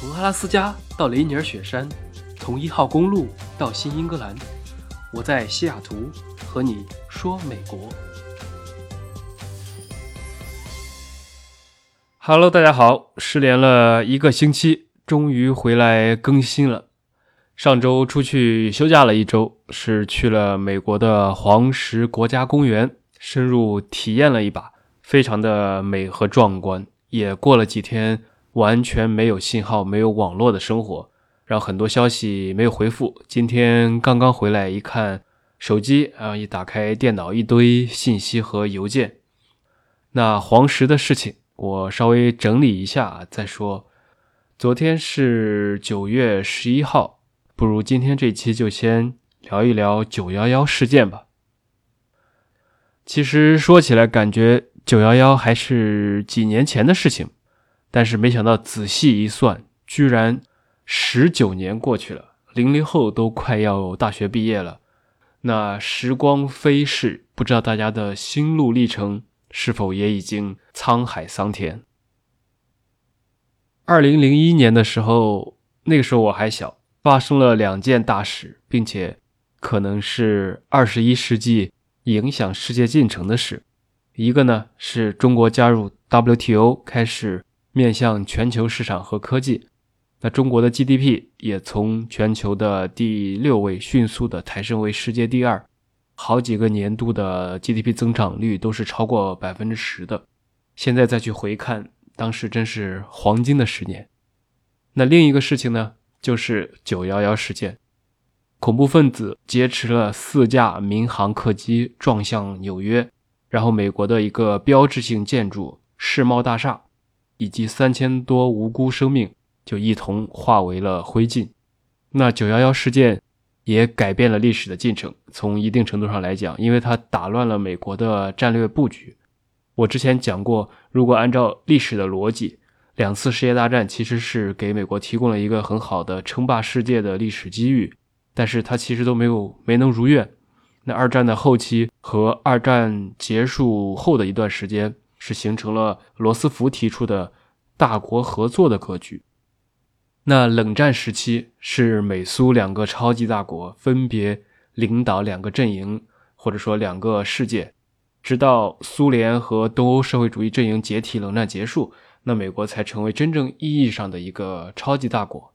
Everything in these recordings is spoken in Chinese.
从阿拉斯加到雷尼尔雪山，从一号公路到新英格兰，我在西雅图和你说美国。Hello，大家好，失联了一个星期，终于回来更新了。上周出去休假了一周，是去了美国的黄石国家公园，深入体验了一把，非常的美和壮观。也过了几天。完全没有信号、没有网络的生活，让很多消息没有回复。今天刚刚回来一看手机，啊，一打开电脑，一堆信息和邮件。那黄石的事情，我稍微整理一下再说。昨天是九月十一号，不如今天这期就先聊一聊九幺幺事件吧。其实说起来，感觉九幺幺还是几年前的事情。但是没想到，仔细一算，居然十九年过去了，零零后都快要大学毕业了。那时光飞逝，不知道大家的心路历程是否也已经沧海桑田。二零零一年的时候，那个时候我还小，发生了两件大事，并且可能是二十一世纪影响世界进程的事。一个呢是中国加入 WTO，开始。面向全球市场和科技，那中国的 GDP 也从全球的第六位迅速的抬升为世界第二，好几个年度的 GDP 增长率都是超过百分之十的。现在再去回看，当时真是黄金的十年。那另一个事情呢，就是九幺幺事件，恐怖分子劫持了四架民航客机撞向纽约，然后美国的一个标志性建筑世贸大厦。以及三千多无辜生命就一同化为了灰烬。那九幺幺事件也改变了历史的进程。从一定程度上来讲，因为它打乱了美国的战略布局。我之前讲过，如果按照历史的逻辑，两次世界大战其实是给美国提供了一个很好的称霸世界的历史机遇，但是它其实都没有没能如愿。那二战的后期和二战结束后的一段时间。是形成了罗斯福提出的大国合作的格局。那冷战时期是美苏两个超级大国分别领导两个阵营，或者说两个世界，直到苏联和东欧社会主义阵营解体，冷战结束，那美国才成为真正意义上的一个超级大国。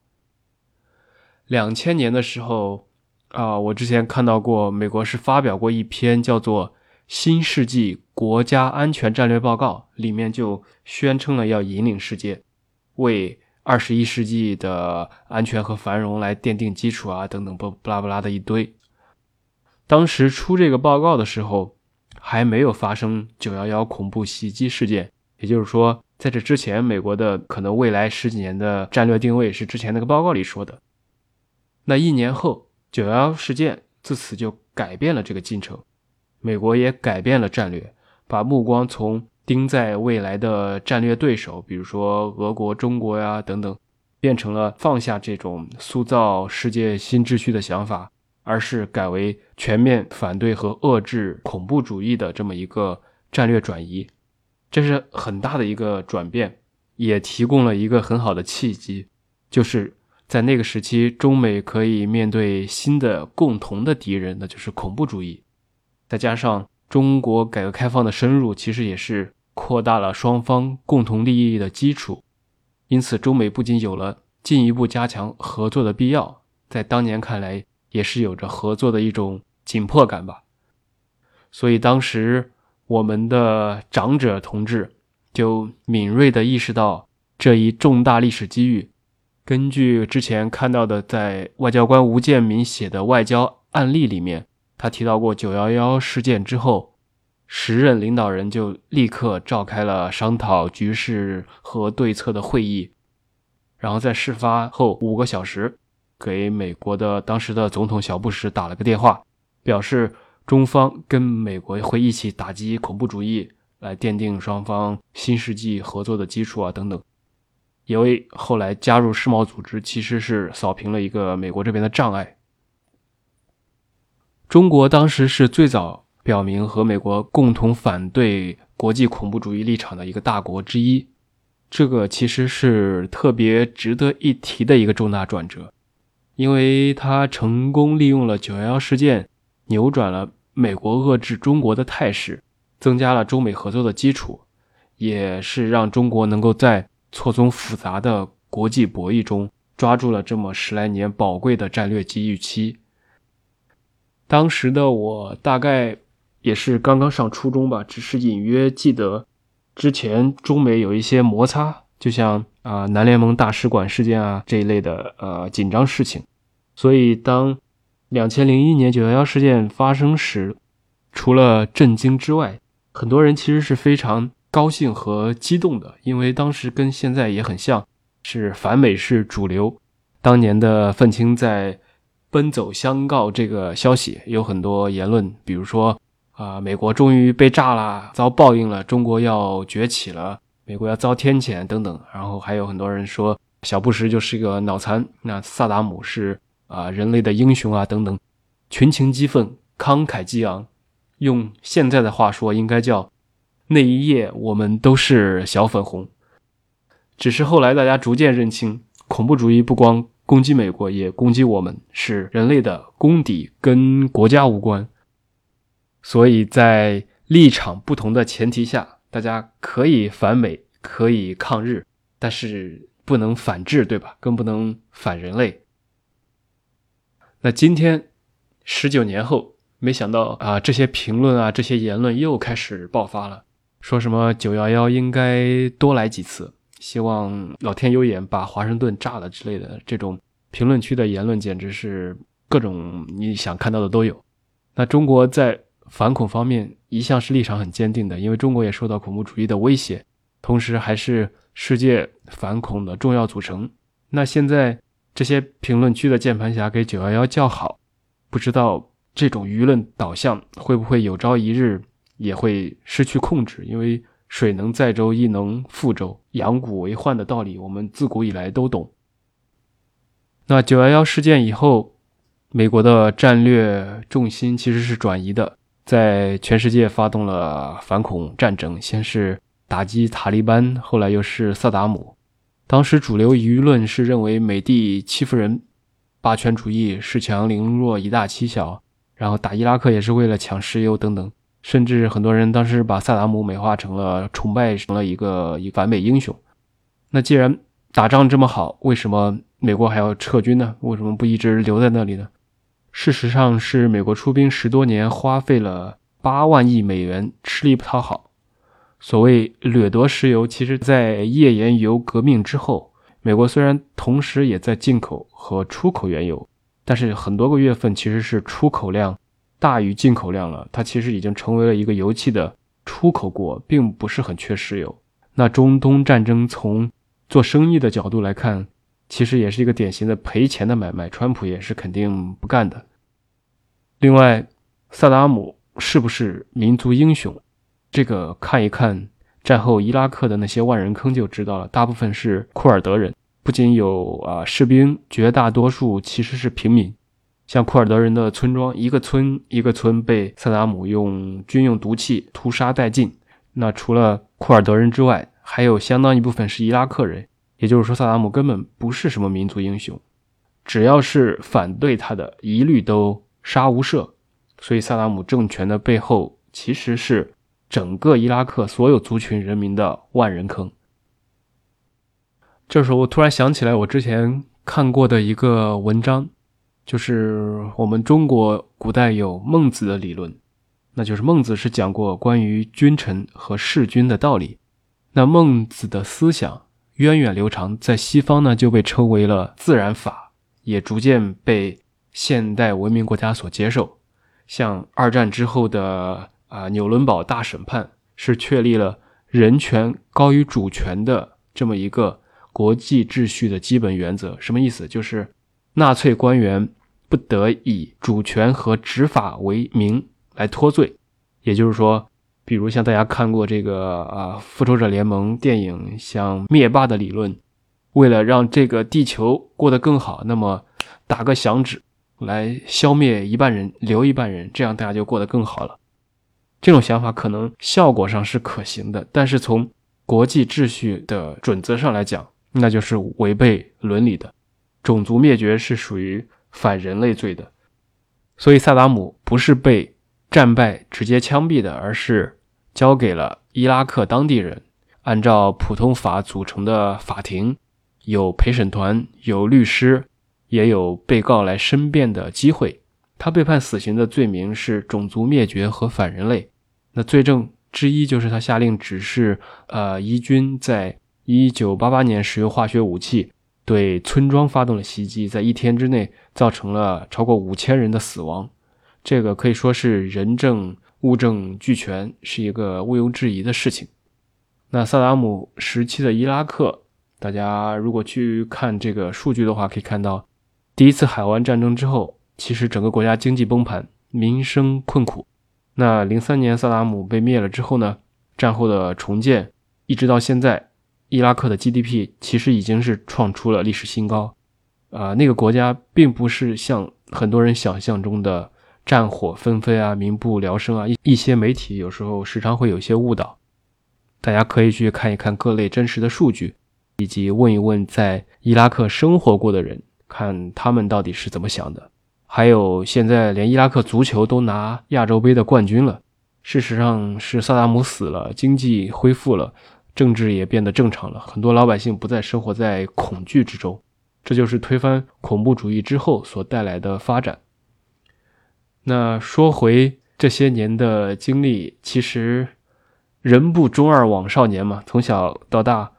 两千年的时候啊，我之前看到过，美国是发表过一篇叫做。新世纪国家安全战略报告里面就宣称了要引领世界，为二十一世纪的安全和繁荣来奠定基础啊，等等不不拉不拉的一堆。当时出这个报告的时候，还没有发生九幺幺恐怖袭击事件，也就是说，在这之前，美国的可能未来十几年的战略定位是之前那个报告里说的。那一年后，九幺幺事件自此就改变了这个进程。美国也改变了战略，把目光从盯在未来的战略对手，比如说俄国、中国呀等等，变成了放下这种塑造世界新秩序的想法，而是改为全面反对和遏制恐怖主义的这么一个战略转移。这是很大的一个转变，也提供了一个很好的契机，就是在那个时期，中美可以面对新的共同的敌人，那就是恐怖主义。再加上中国改革开放的深入，其实也是扩大了双方共同利益的基础。因此，中美不仅有了进一步加强合作的必要，在当年看来，也是有着合作的一种紧迫感吧。所以，当时我们的长者同志就敏锐地意识到这一重大历史机遇。根据之前看到的，在外交官吴建民写的外交案例里面。他提到过九幺幺事件之后，时任领导人就立刻召开了商讨局势和对策的会议，然后在事发后五个小时，给美国的当时的总统小布什打了个电话，表示中方跟美国会一起打击恐怖主义，来奠定双方新世纪合作的基础啊等等，也为后来加入世贸组织其实是扫平了一个美国这边的障碍。中国当时是最早表明和美国共同反对国际恐怖主义立场的一个大国之一。这个其实是特别值得一提的一个重大转折，因为他成功利用了九幺幺事件，扭转了美国遏制中国的态势，增加了中美合作的基础，也是让中国能够在错综复杂的国际博弈中抓住了这么十来年宝贵的战略机遇期。当时的我大概也是刚刚上初中吧，只是隐约记得。之前中美有一些摩擦，就像啊南联盟大使馆事件啊这一类的呃紧张事情，所以当两千零一年九幺幺事件发生时，除了震惊之外，很多人其实是非常高兴和激动的，因为当时跟现在也很像，是反美是主流。当年的愤青在奔走相告这个消息有很多言论，比如说。啊！美国终于被炸了，遭报应了。中国要崛起了，美国要遭天谴等等。然后还有很多人说，小布什就是一个脑残，那萨达姆是啊人类的英雄啊等等，群情激愤，慷慨激昂。用现在的话说，应该叫那一夜我们都是小粉红。只是后来大家逐渐认清，恐怖主义不光攻击美国，也攻击我们，是人类的公敌，跟国家无关。所以在立场不同的前提下，大家可以反美，可以抗日，但是不能反制，对吧？更不能反人类。那今天十九年后，没想到啊，这些评论啊，这些言论又开始爆发了，说什么九幺幺应该多来几次，希望老天有眼把华盛顿炸了之类的。这种评论区的言论简直是各种你想看到的都有。那中国在。反恐方面一向是立场很坚定的，因为中国也受到恐怖主义的威胁，同时还是世界反恐的重要组成。那现在这些评论区的键盘侠给九幺幺叫好，不知道这种舆论导向会不会有朝一日也会失去控制？因为水能载舟，亦能覆舟，养蛊为患的道理，我们自古以来都懂。那九幺幺事件以后，美国的战略重心其实是转移的。在全世界发动了反恐战争，先是打击塔利班，后来又是萨达姆。当时主流舆论是认为美帝欺负人，霸权主义恃强凌弱，以大欺小。然后打伊拉克也是为了抢石油等等，甚至很多人当时把萨达姆美化成了崇拜成了一个一反美英雄。那既然打仗这么好，为什么美国还要撤军呢？为什么不一直留在那里呢？事实上是美国出兵十多年，花费了八万亿美元，吃力不讨好。所谓掠夺石油，其实在页岩油革命之后，美国虽然同时也在进口和出口原油，但是很多个月份其实是出口量大于进口量了。它其实已经成为了一个油气的出口国，并不是很缺石油。那中东战争从做生意的角度来看。其实也是一个典型的赔钱的买卖，川普也是肯定不干的。另外，萨达姆是不是民族英雄？这个看一看战后伊拉克的那些万人坑就知道了，大部分是库尔德人，不仅有啊士兵，绝大多数其实是平民。像库尔德人的村庄，一个村一个村被萨达姆用军用毒气屠杀殆尽。那除了库尔德人之外，还有相当一部分是伊拉克人。也就是说，萨达姆根本不是什么民族英雄，只要是反对他的，一律都杀无赦。所以，萨达姆政权的背后其实是整个伊拉克所有族群人民的万人坑。这时候，我突然想起来，我之前看过的一个文章，就是我们中国古代有孟子的理论，那就是孟子是讲过关于君臣和弑君的道理。那孟子的思想。源远流长，在西方呢就被称为了自然法，也逐渐被现代文明国家所接受。像二战之后的啊纽伦堡大审判，是确立了人权高于主权的这么一个国际秩序的基本原则。什么意思？就是纳粹官员不得以主权和执法为名来脱罪。也就是说。比如像大家看过这个啊《复仇者联盟》电影，像灭霸的理论，为了让这个地球过得更好，那么打个响指来消灭一半人，留一半人，这样大家就过得更好了。这种想法可能效果上是可行的，但是从国际秩序的准则上来讲，那就是违背伦理的。种族灭绝是属于反人类罪的。所以萨达姆不是被战败直接枪毙的，而是交给了伊拉克当地人，按照普通法组成的法庭，有陪审团，有律师，也有被告来申辩的机会。他被判死刑的罪名是种族灭绝和反人类。那罪证之一就是他下令指示，呃，伊军在一九八八年使用化学武器。对村庄发动了袭击，在一天之内造成了超过五千人的死亡，这个可以说是人证物证俱全，是一个毋庸置疑的事情。那萨达姆时期的伊拉克，大家如果去看这个数据的话，可以看到，第一次海湾战争之后，其实整个国家经济崩盘，民生困苦。那零三年萨达姆被灭了之后呢，战后的重建一直到现在。伊拉克的 GDP 其实已经是创出了历史新高，啊，那个国家并不是像很多人想象中的战火纷飞啊、民不聊生啊。一一些媒体有时候时常会有些误导，大家可以去看一看各类真实的数据，以及问一问在伊拉克生活过的人，看他们到底是怎么想的。还有，现在连伊拉克足球都拿亚洲杯的冠军了，事实上是萨达姆死了，经济恢复了。政治也变得正常了，很多老百姓不再生活在恐惧之中，这就是推翻恐怖主义之后所带来的发展。那说回这些年的经历，其实人不中二枉少年嘛，从小到大，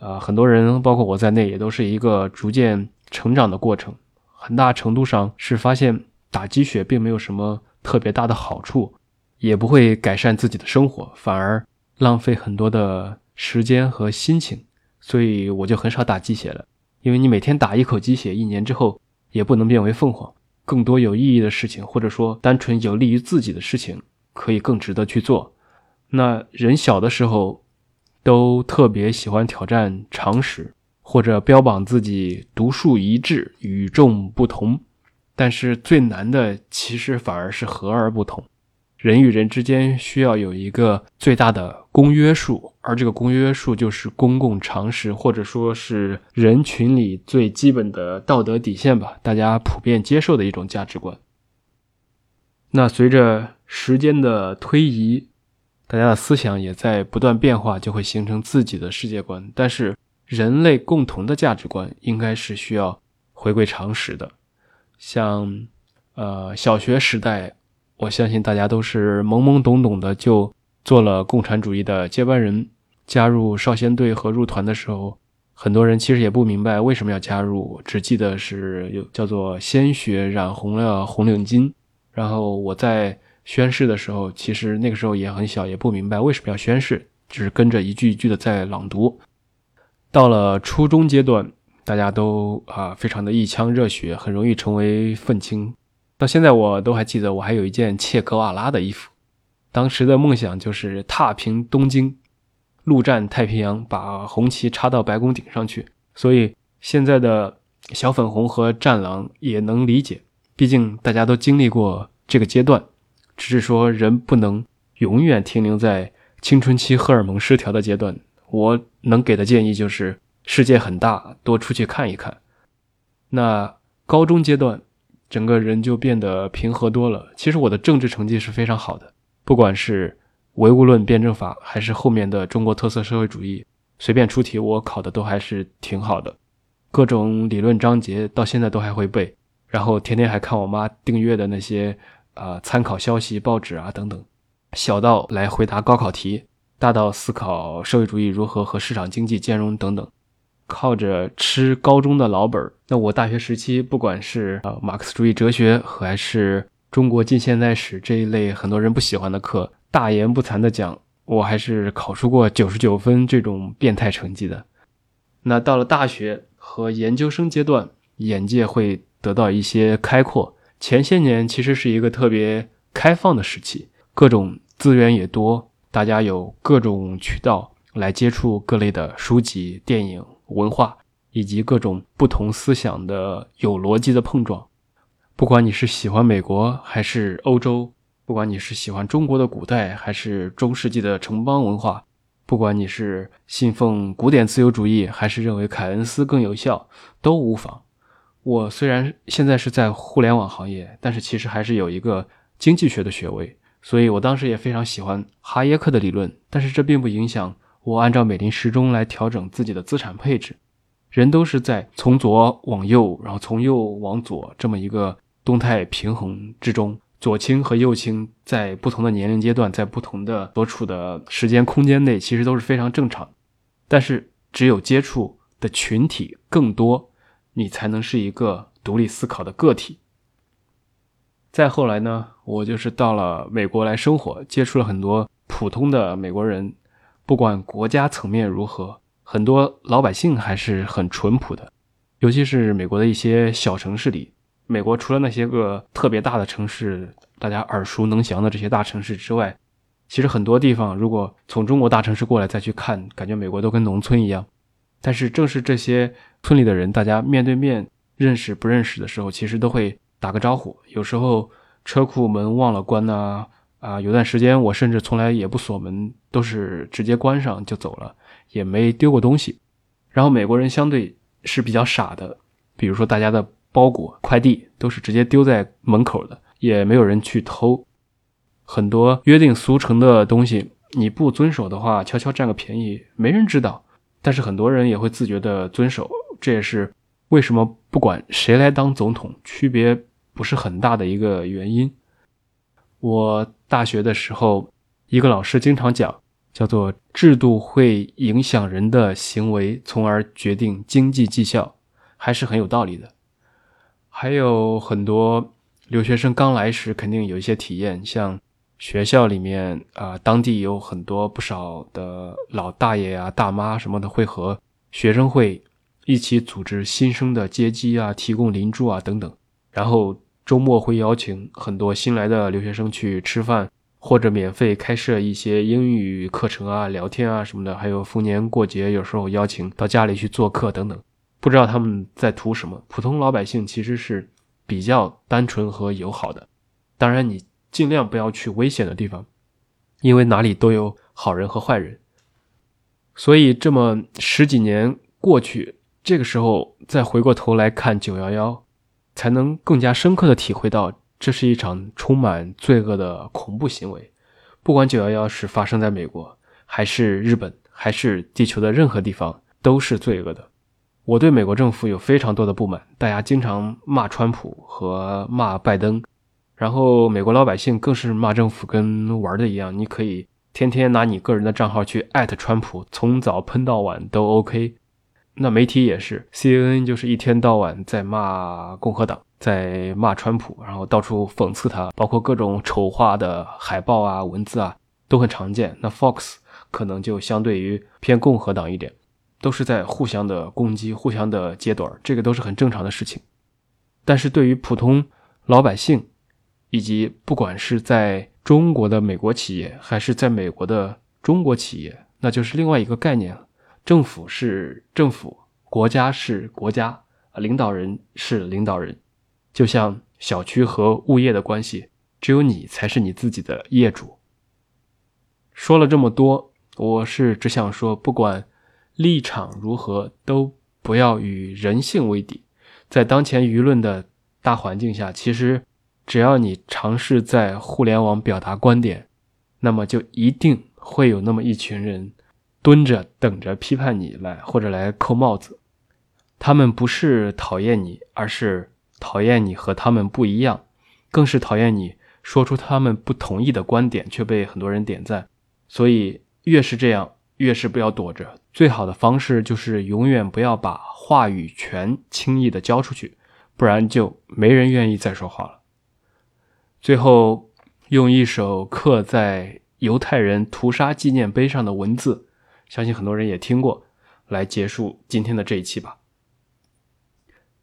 呃，很多人包括我在内，也都是一个逐渐成长的过程。很大程度上是发现打鸡血并没有什么特别大的好处，也不会改善自己的生活，反而浪费很多的。时间和心情，所以我就很少打鸡血了。因为你每天打一口鸡血，一年之后也不能变为凤凰。更多有意义的事情，或者说单纯有利于自己的事情，可以更值得去做。那人小的时候都特别喜欢挑战常识，或者标榜自己独树一帜、与众不同。但是最难的，其实反而是和而不同。人与人之间需要有一个最大的公约数，而这个公约数就是公共常识，或者说是人群里最基本的道德底线吧，大家普遍接受的一种价值观。那随着时间的推移，大家的思想也在不断变化，就会形成自己的世界观。但是人类共同的价值观应该是需要回归常识的，像呃小学时代。我相信大家都是懵懵懂懂的就做了共产主义的接班人。加入少先队和入团的时候，很多人其实也不明白为什么要加入，只记得是有叫做鲜血染红了红领巾。然后我在宣誓的时候，其实那个时候也很小，也不明白为什么要宣誓，只是跟着一句一句的在朗读。到了初中阶段，大家都啊非常的一腔热血，很容易成为愤青。到现在我都还记得，我还有一件切格瓦拉的衣服。当时的梦想就是踏平东京，陆战太平洋，把红旗插到白宫顶上去。所以现在的小粉红和战狼也能理解，毕竟大家都经历过这个阶段。只是说人不能永远停留在青春期荷尔蒙失调的阶段。我能给的建议就是：世界很大，多出去看一看。那高中阶段。整个人就变得平和多了。其实我的政治成绩是非常好的，不管是唯物论、辩证法，还是后面的中国特色社会主义，随便出题我考的都还是挺好的。各种理论章节到现在都还会背，然后天天还看我妈订阅的那些啊参考消息报纸啊等等。小到来回答高考题，大到思考社会主义如何和市场经济兼容等等。靠着吃高中的老本儿，那我大学时期不管是呃马克思主义哲学，还是中国近现代史这一类很多人不喜欢的课，大言不惭的讲，我还是考出过九十九分这种变态成绩的。那到了大学和研究生阶段，眼界会得到一些开阔。前些年其实是一个特别开放的时期，各种资源也多，大家有各种渠道来接触各类的书籍、电影。文化以及各种不同思想的有逻辑的碰撞，不管你是喜欢美国还是欧洲，不管你是喜欢中国的古代还是中世纪的城邦文化，不管你是信奉古典自由主义，还是认为凯恩斯更有效，都无妨。我虽然现在是在互联网行业，但是其实还是有一个经济学的学位，所以我当时也非常喜欢哈耶克的理论。但是这并不影响我按照美林时钟来调整自己的资产配置。人都是在从左往右，然后从右往左这么一个动态平衡之中。左倾和右倾在不同的年龄阶段，在不同的所处的时间空间内，其实都是非常正常。但是，只有接触的群体更多，你才能是一个独立思考的个体。再后来呢，我就是到了美国来生活，接触了很多普通的美国人，不管国家层面如何，很多老百姓还是很淳朴的，尤其是美国的一些小城市里。美国除了那些个特别大的城市，大家耳熟能详的这些大城市之外，其实很多地方，如果从中国大城市过来再去看，感觉美国都跟农村一样。但是正是这些村里的人，大家面对面认识不认识的时候，其实都会打个招呼。有时候车库门忘了关呐，啊有段时间我甚至从来也不锁门，都是直接关上就走了，也没丢过东西。然后美国人相对是比较傻的，比如说大家的。包裹、快递都是直接丢在门口的，也没有人去偷。很多约定俗成的东西，你不遵守的话，悄悄占个便宜，没人知道。但是很多人也会自觉的遵守，这也是为什么不管谁来当总统，区别不是很大的一个原因。我大学的时候，一个老师经常讲，叫做“制度会影响人的行为，从而决定经济绩效”，还是很有道理的。还有很多留学生刚来时肯定有一些体验，像学校里面啊，当地有很多不少的老大爷啊、大妈什么的会和学生会一起组织新生的接机啊、提供邻住啊等等。然后周末会邀请很多新来的留学生去吃饭，或者免费开设一些英语课程啊、聊天啊什么的。还有逢年过节，有时候邀请到家里去做客等等。不知道他们在图什么。普通老百姓其实是比较单纯和友好的。当然，你尽量不要去危险的地方，因为哪里都有好人和坏人。所以这么十几年过去，这个时候再回过头来看九幺幺，才能更加深刻的体会到，这是一场充满罪恶的恐怖行为。不管九幺幺是发生在美国，还是日本，还是地球的任何地方，都是罪恶的。我对美国政府有非常多的不满，大家经常骂川普和骂拜登，然后美国老百姓更是骂政府跟玩的一样。你可以天天拿你个人的账号去艾特川普，从早喷到晚都 OK。那媒体也是，CNN 就是一天到晚在骂共和党，在骂川普，然后到处讽刺他，包括各种丑化的海报啊、文字啊都很常见。那 Fox 可能就相对于偏共和党一点。都是在互相的攻击、互相的揭短，这个都是很正常的事情。但是对于普通老百姓，以及不管是在中国的美国企业，还是在美国的中国企业，那就是另外一个概念了。政府是政府，国家是国家，领导人是领导人。就像小区和物业的关系，只有你才是你自己的业主。说了这么多，我是只想说，不管。立场如何都不要与人性为敌。在当前舆论的大环境下，其实只要你尝试在互联网表达观点，那么就一定会有那么一群人蹲着等着批判你来，或者来扣帽子。他们不是讨厌你，而是讨厌你和他们不一样，更是讨厌你说出他们不同意的观点却被很多人点赞。所以越是这样。越是不要躲着，最好的方式就是永远不要把话语权轻易的交出去，不然就没人愿意再说话了。最后，用一首刻在犹太人屠杀纪念碑上的文字，相信很多人也听过，来结束今天的这一期吧。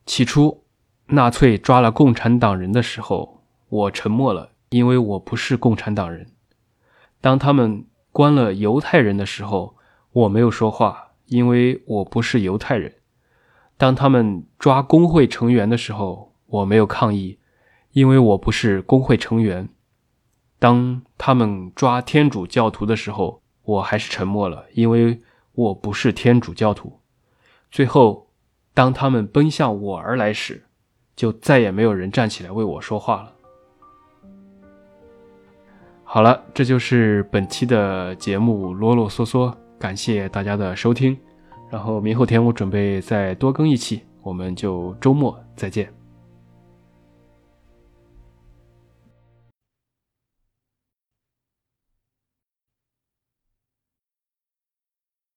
起初，纳粹抓了共产党人的时候，我沉默了，因为我不是共产党人。当他们。关了犹太人的时候，我没有说话，因为我不是犹太人。当他们抓工会成员的时候，我没有抗议，因为我不是工会成员。当他们抓天主教徒的时候，我还是沉默了，因为我不是天主教徒。最后，当他们奔向我而来时，就再也没有人站起来为我说话了。好了，这就是本期的节目啰啰嗦嗦，感谢大家的收听。然后明后天我准备再多更一期，我们就周末再见。